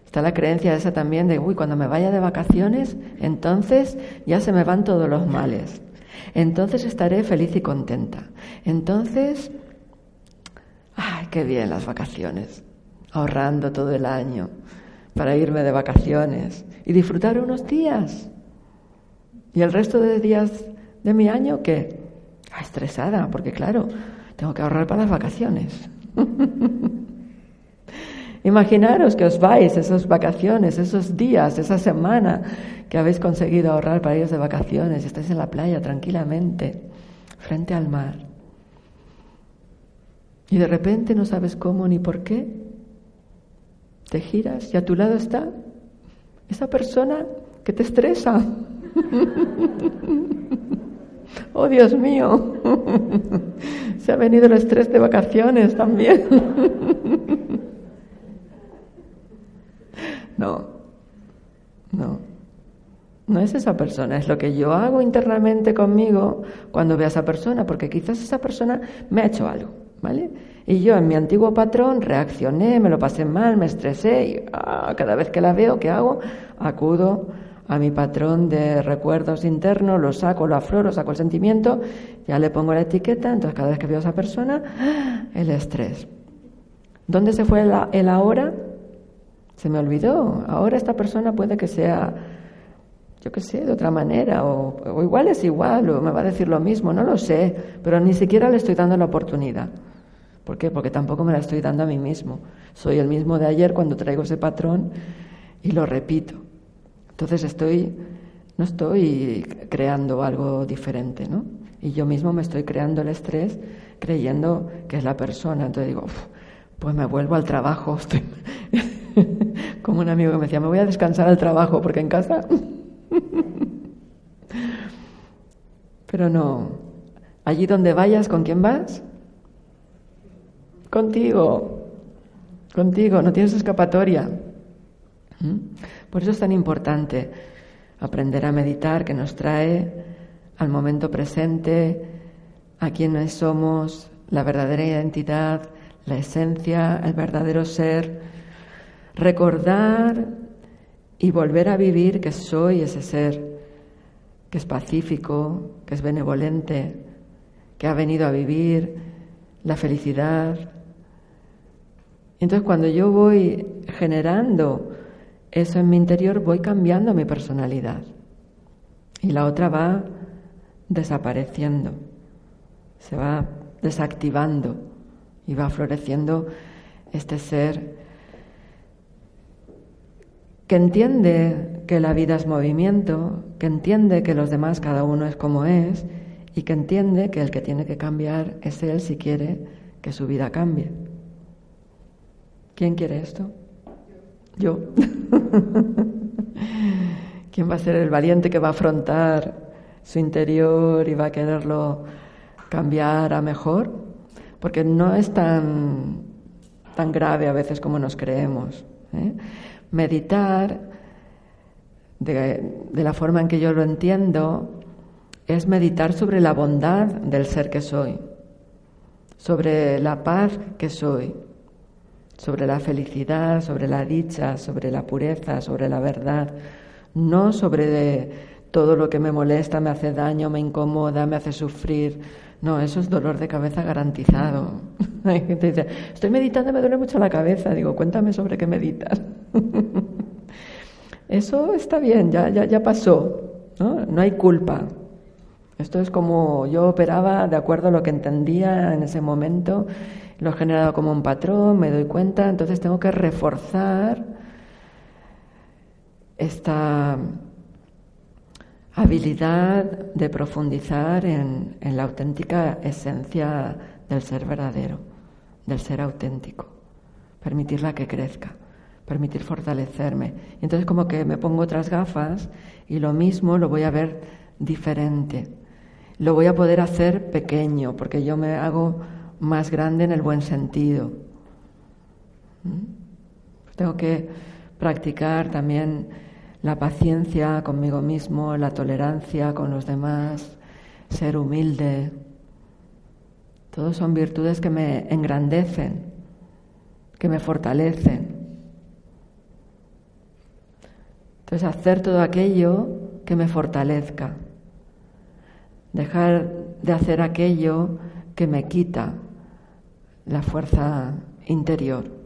Está la creencia esa también de, uy, cuando me vaya de vacaciones, entonces ya se me van todos los males. Entonces estaré feliz y contenta. Entonces, ay, qué bien las vacaciones. Ahorrando todo el año para irme de vacaciones y disfrutar unos días. Y el resto de días de mi año, ¿qué? Ah, estresada, porque claro, tengo que ahorrar para las vacaciones. (laughs) Imaginaros que os vais esas vacaciones, esos días, esa semana que habéis conseguido ahorrar para ir de vacaciones estáis en la playa tranquilamente, frente al mar. Y de repente no sabes cómo ni por qué. Te giras y a tu lado está esa persona que te estresa. (laughs) Oh Dios mío, (laughs) se ha venido el estrés de vacaciones también. (laughs) No, no, no es esa persona, es lo que yo hago internamente conmigo cuando veo a esa persona, porque quizás esa persona me ha hecho algo, ¿vale? Y yo en mi antiguo patrón reaccioné, me lo pasé mal, me estresé y ah, cada vez que la veo, ¿qué hago? Acudo a mi patrón de recuerdos internos, lo saco, lo afloro, saco el sentimiento, ya le pongo la etiqueta, entonces cada vez que veo a esa persona, el estrés. ¿Dónde se fue el, ahora? Se me olvidó. Ahora esta persona puede que sea, yo qué sé, de otra manera, o, igual es igual, o me va a decir lo mismo, no lo sé, pero ni siquiera le estoy dando la oportunidad. ¿Por qué? Porque tampoco me la estoy dando a mí mismo. Soy el mismo de ayer cuando traigo ese patrón y lo repito. Entonces estoy, no estoy creando algo diferente, ¿no? Y yo mismo me estoy creando el estrés creyendo que es la persona. Entonces digo, pues me vuelvo al trabajo. (laughs) (laughs) Como un amigo que me decía, me voy a descansar al trabajo porque en casa... Pero no, allí donde vayas, ¿con quién vas? Contigo, contigo, no tienes escapatoria. ¿Mm? Por eso es tan importante aprender a meditar, que nos trae al momento presente, a quienes somos, la verdadera identidad, la esencia, el verdadero ser, recordar y volver a vivir que soy ese ser, que es pacífico, que es benevolente, que ha venido a vivir la felicidad. Entonces cuando yo voy generando eso en mi interior voy cambiando mi personalidad y la otra va desapareciendo, se va desactivando y va floreciendo este ser que entiende que la vida es movimiento, que entiende que los demás cada uno es como es y que entiende que el que tiene que cambiar es él si quiere que su vida cambie. ¿Quién quiere esto? Yo. (laughs) ¿Quién va a ser el valiente que va a afrontar su interior y va a quererlo cambiar a mejor? Porque no es tan, tan grave a veces como nos creemos. ¿eh? Meditar, de, la forma en que yo lo entiendo, es meditar sobre la bondad del ser que soy, sobre la paz que soy, sobre la felicidad, sobre la dicha, sobre la pureza, sobre la verdad, no sobre todo lo que me molesta, me hace daño, me incomoda, me hace sufrir. No, eso es dolor de cabeza garantizado. (laughs) Hay gente dice, estoy meditando, me duele mucho la cabeza. Digo, cuéntame sobre qué meditas. (laughs) eso está bien, ya, ya, ya pasó. ¿no? no hay culpa. Esto es como yo operaba de acuerdo a lo que entendía en ese momento lo he generado como un patrón, me doy cuenta, entonces tengo que reforzar esta habilidad de profundizar en, la auténtica esencia del ser verdadero, del ser auténtico, permitirla que crezca, permitir fortalecerme. Y entonces como que me pongo otras gafas y lo mismo lo voy a ver diferente. lo voy a poder hacer pequeño, porque yo me hago más grande en el buen sentido. ¿Mm? Tengo que practicar también la paciencia conmigo mismo, la tolerancia con los demás, ser humilde. Todos son virtudes que me engrandecen, que me fortalecen. Entonces, hacer todo aquello que me fortalezca. Dejar de hacer aquello que me quita la fuerza interior.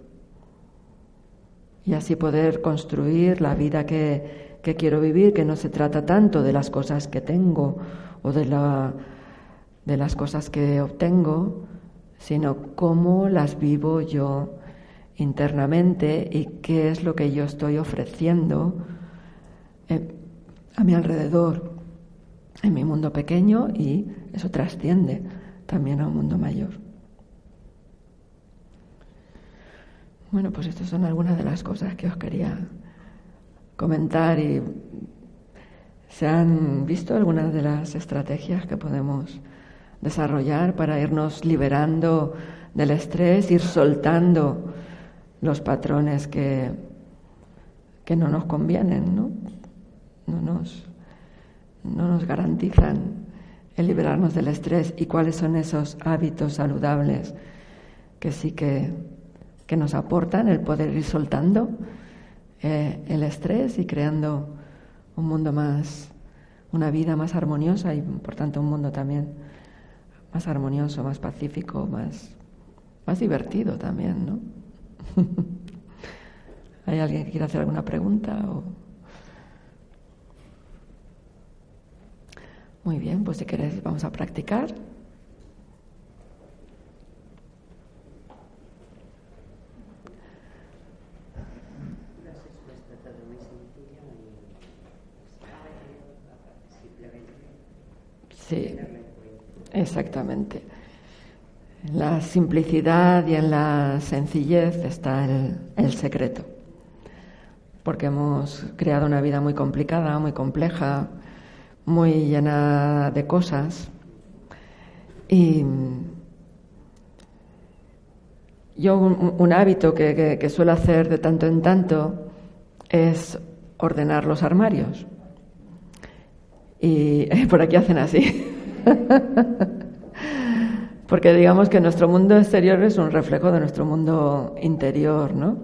Y así poder construir la vida que, que quiero vivir, que no se trata tanto de las cosas que tengo o de, la, de las cosas que obtengo, sino cómo las vivo yo internamente y qué es lo que yo estoy ofreciendo eh, a mi alrededor, en mi mundo pequeño y eso trasciende también a un mundo mayor. Bueno, pues estas son algunas de las cosas que os quería comentar y se han visto algunas de las estrategias que podemos desarrollar para irnos liberando del estrés, ir soltando los patrones que, que no nos convienen, ¿no? no nos, no nos garantizan el liberarnos del estrés y cuáles son esos hábitos saludables que sí que, que nos aportan el poder ir soltando eh, el estrés y creando un mundo más, una vida más armoniosa y por tanto un mundo también más armonioso, más pacífico, más, más divertido también, ¿no? (laughs) ¿Hay alguien que quiera hacer alguna pregunta? O... Muy bien, pues si queréis vamos a practicar. Sí, exactamente. En la simplicidad y en la sencillez está el, el secreto. Porque hemos creado una vida muy complicada, muy compleja, muy llena de cosas. Y yo un, hábito que, que, suelo hacer de tanto en tanto es ordenar los armarios. Y (laughs) por aquí hacen así. Porque digamos que nuestro mundo exterior es un reflejo de nuestro mundo interior, ¿no?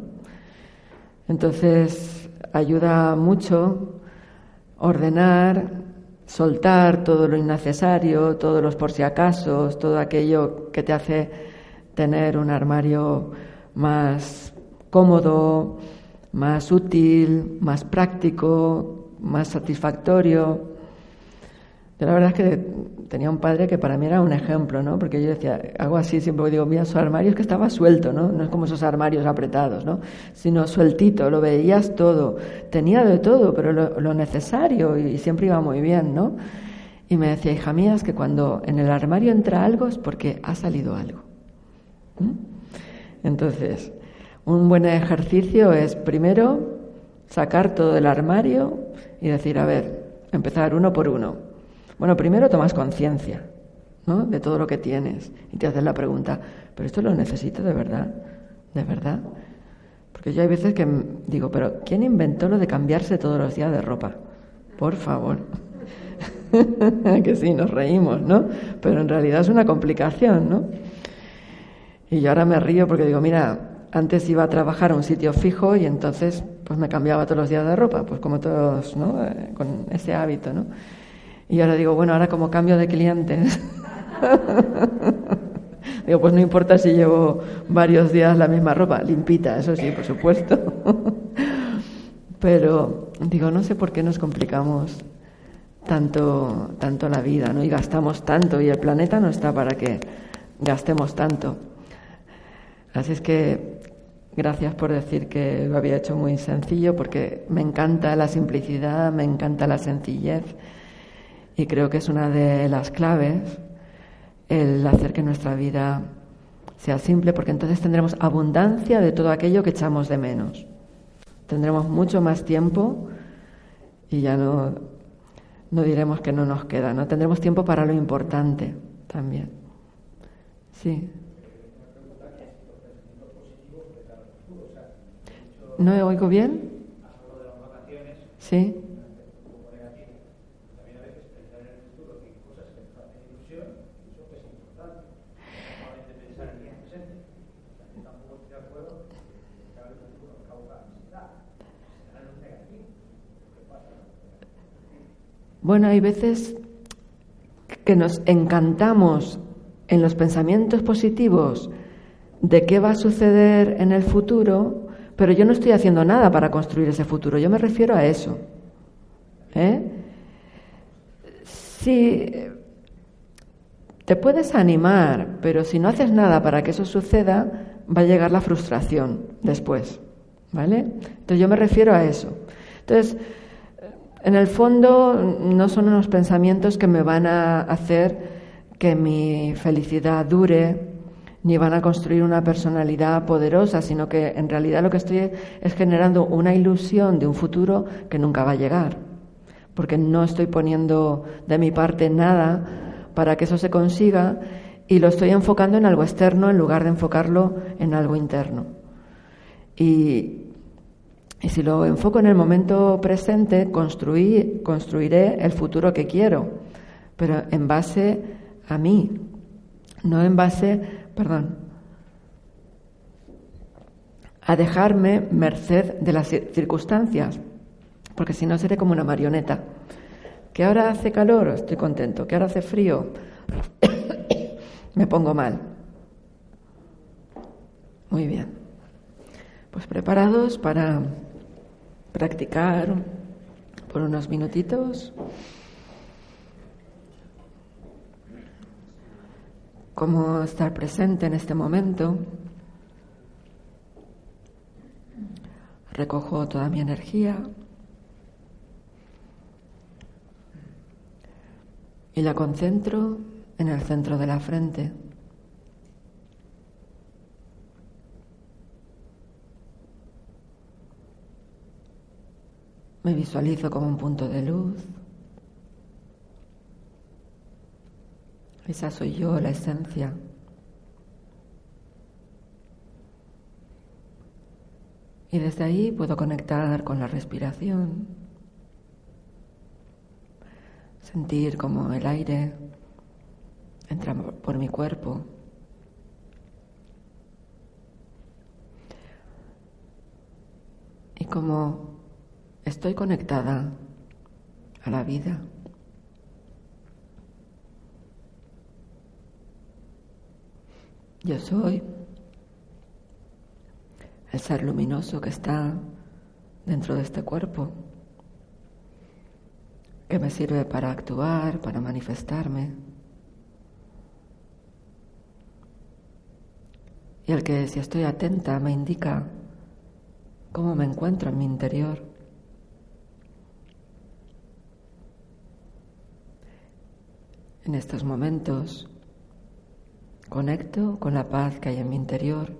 Entonces ayuda mucho ordenar soltar todo lo innecesario, todos los por si acaso, todo aquello que te hace tener un armario más cómodo, más útil, más práctico, más satisfactorio. Yo la verdad es que tenía un padre que para mí era un ejemplo, ¿no? Porque yo decía, hago así, siempre digo, mira, su armario es que estaba suelto, ¿no? No es como esos armarios apretados, ¿no? Sino sueltito, lo veías todo. Tenía de todo, pero lo, necesario y siempre iba muy bien, ¿no? Y me decía, hija mía, es que cuando en el armario entra algo es porque ha salido algo. Entonces, un buen ejercicio es primero sacar todo el armario y decir, a ver, empezar uno por uno bueno, primero tomas conciencia ¿no? de todo lo que tienes y te haces la pregunta, ¿pero esto lo necesito de verdad? ¿De verdad? Porque yo hay veces que digo, ¿pero quién inventó lo de cambiarse todos los días de ropa? Por favor. (laughs) que sí, nos reímos, ¿no? Pero en realidad es una complicación, ¿no? Y yo ahora me río porque digo, mira, antes iba a trabajar a un sitio fijo y entonces pues me cambiaba todos los días de ropa, pues como todos, ¿no? Eh, con ese hábito, ¿no? Y ahora digo, bueno, ahora como cambio de clientes. (laughs) digo, pues no importa si llevo varios días la misma ropa, limpita, eso sí, por supuesto. (laughs) Pero digo, no sé por qué nos complicamos tanto, tanto la vida, ¿no? Y gastamos tanto, y el planeta no está para que gastemos tanto. Así es que gracias por decir que lo había hecho muy sencillo, porque me encanta la simplicidad, me encanta la sencillez y creo que es una de las claves el hacer que nuestra vida sea simple, porque entonces tendremos abundancia de todo aquello que echamos de menos. Tendremos mucho más tiempo y ya no, no diremos que no nos queda, ¿no? Tendremos tiempo para lo importante también. Sí. ¿No oigo bien? Sí. Bueno, hay veces que nos encantamos en los pensamientos positivos de qué va a suceder en el futuro, pero yo no estoy haciendo nada para construir ese futuro. Yo me refiero a eso. ¿eh? Si te puedes animar, pero si no haces nada para que eso suceda, va a llegar la frustración después. ¿Vale? Entonces yo me refiero a eso. Entonces, en el fondo no son unos pensamientos que me van a hacer que mi felicidad dure, ni van a construir una personalidad poderosa, sino que en realidad lo que estoy es generando una ilusión de un futuro que nunca va a llegar, porque no estoy poniendo de mi parte nada para que eso se consiga y lo estoy enfocando en algo externo en lugar de enfocarlo en algo interno. Y y si lo enfoco en el momento presente, construiré el futuro que quiero, pero en base a mí, no en base, perdón, a dejarme merced de las circunstancias, porque si no seré como una marioneta. Que ahora hace calor, estoy contento, que ahora hace frío, (coughs) me pongo mal. Muy bien. Pues preparados para practicar por unos minutitos. Cómo estar presente en este momento. Recojo toda mi energía y la concentro en el centro de la frente. Me visualizo como un punto de luz. Esa soy yo, la esencia. Y desde ahí puedo conectar con la respiración, sentir como el aire entra por mi cuerpo. Y como Estoy conectada a la vida. Yo soy el ser luminoso que está dentro de este cuerpo, que me sirve para actuar, para manifestarme. Y el que si estoy atenta me indica cómo me encuentro en mi interior. En estos momentos conecto con la paz que hay en mi interior.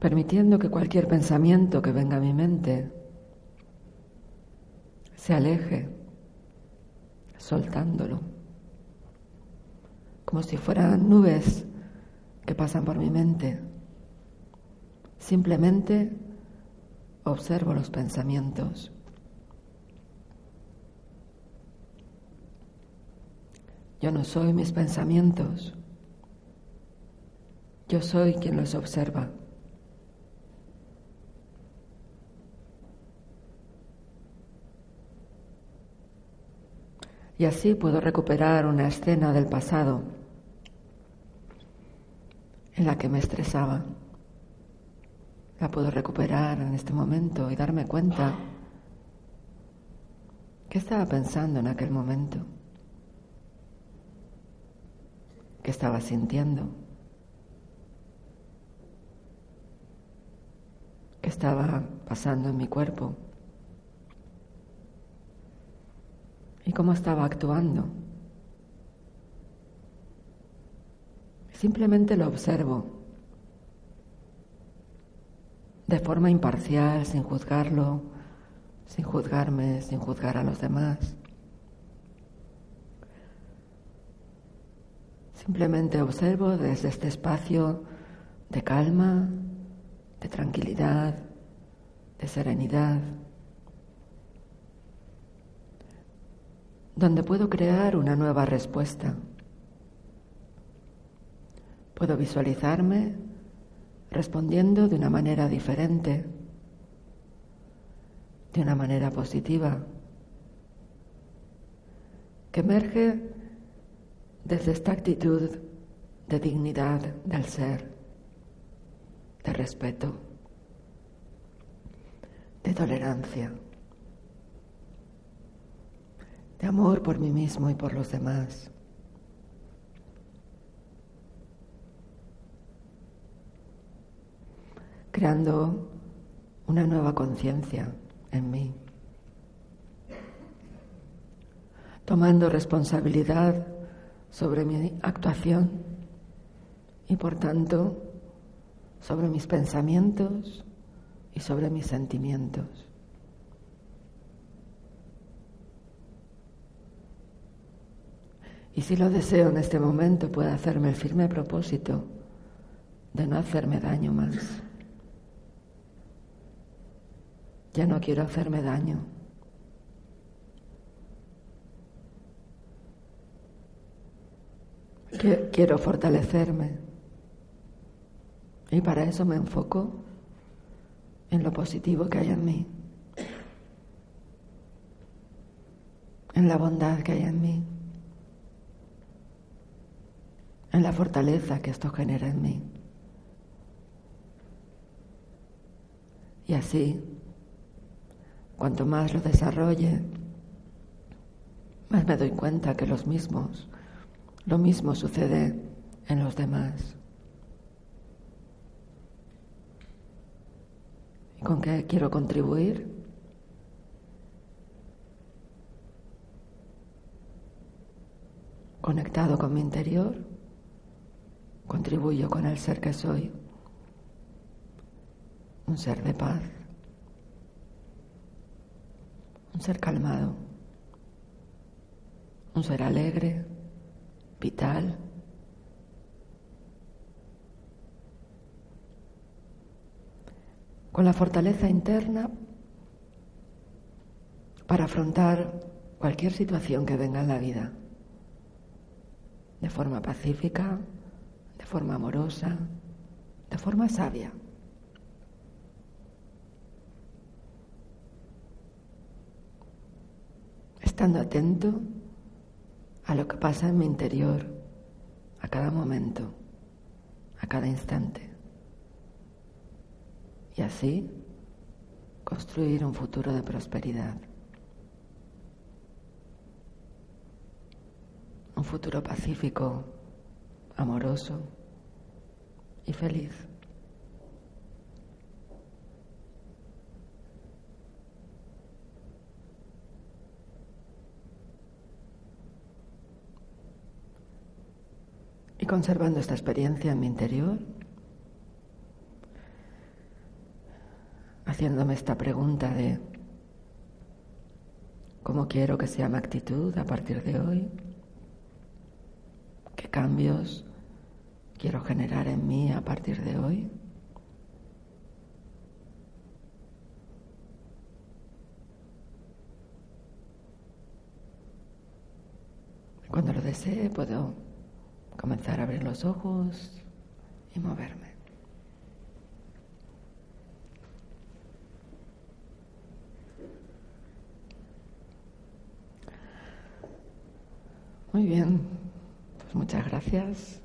permitiendo que cualquier pensamiento que venga a mi mente se aleje, soltándolo, como si fueran nubes que pasan por mi mente. Simplemente observo los pensamientos. Yo no soy mis pensamientos. Yo soy quien los observa. Y así puedo recuperar una escena del pasado en la que me estresaba la puedo recuperar en este momento y darme cuenta qué estaba pensando en aquel momento, qué estaba sintiendo, qué estaba pasando en mi cuerpo y cómo estaba actuando. simplemente lo observo de forma imparcial, sin juzgarlo, sin juzgarme, sin juzgar a los demás. Simplemente observo desde este espacio de calma, de tranquilidad, de serenidad, donde puedo crear una nueva respuesta. Puedo visualizarme respondiendo de una manera diferente, de una manera positiva, que emerge desde esta actitud de dignidad del ser, de respeto, de tolerancia, de amor por mí mismo y por los demás. Creando una nueva conciencia en mí, tomando responsabilidad sobre mi actuación y por tanto sobre mis pensamientos y sobre mis sentimientos. Y si lo deseo en este momento, puedo hacerme el firme propósito de no hacerme daño más. Ya no quiero hacerme daño. Quiero fortalecerme. Y para eso me enfoco en lo positivo que hay en mí. En la bondad que hay en mí. En la fortaleza que esto genera en mí. Y así Cuanto más lo desarrolle, más me doy cuenta que los mismos, lo mismo sucede en los demás. ¿Y con qué quiero contribuir? Conectado con mi interior, contribuyo con el ser que soy, un ser de paz un ser calmado, un ser alegre, vital. Con la fortaleza interna para afrontar cualquier situación que venga en la vida, de forma pacífica, de forma amorosa, de forma sabia. Estando atento a lo que pasa en mi interior, a cada momento, a cada instante. Y así construir un futuro de prosperidad. Un futuro pacífico, amoroso y feliz. Y conservando esta experiencia en mi interior, haciéndome esta pregunta de cómo quiero que sea mi actitud a partir de hoy, qué cambios quiero generar en mí a partir de hoy. Cuando lo desee puedo comenzar a abrir los ojos y moverme. Muy bien, pues muchas gracias.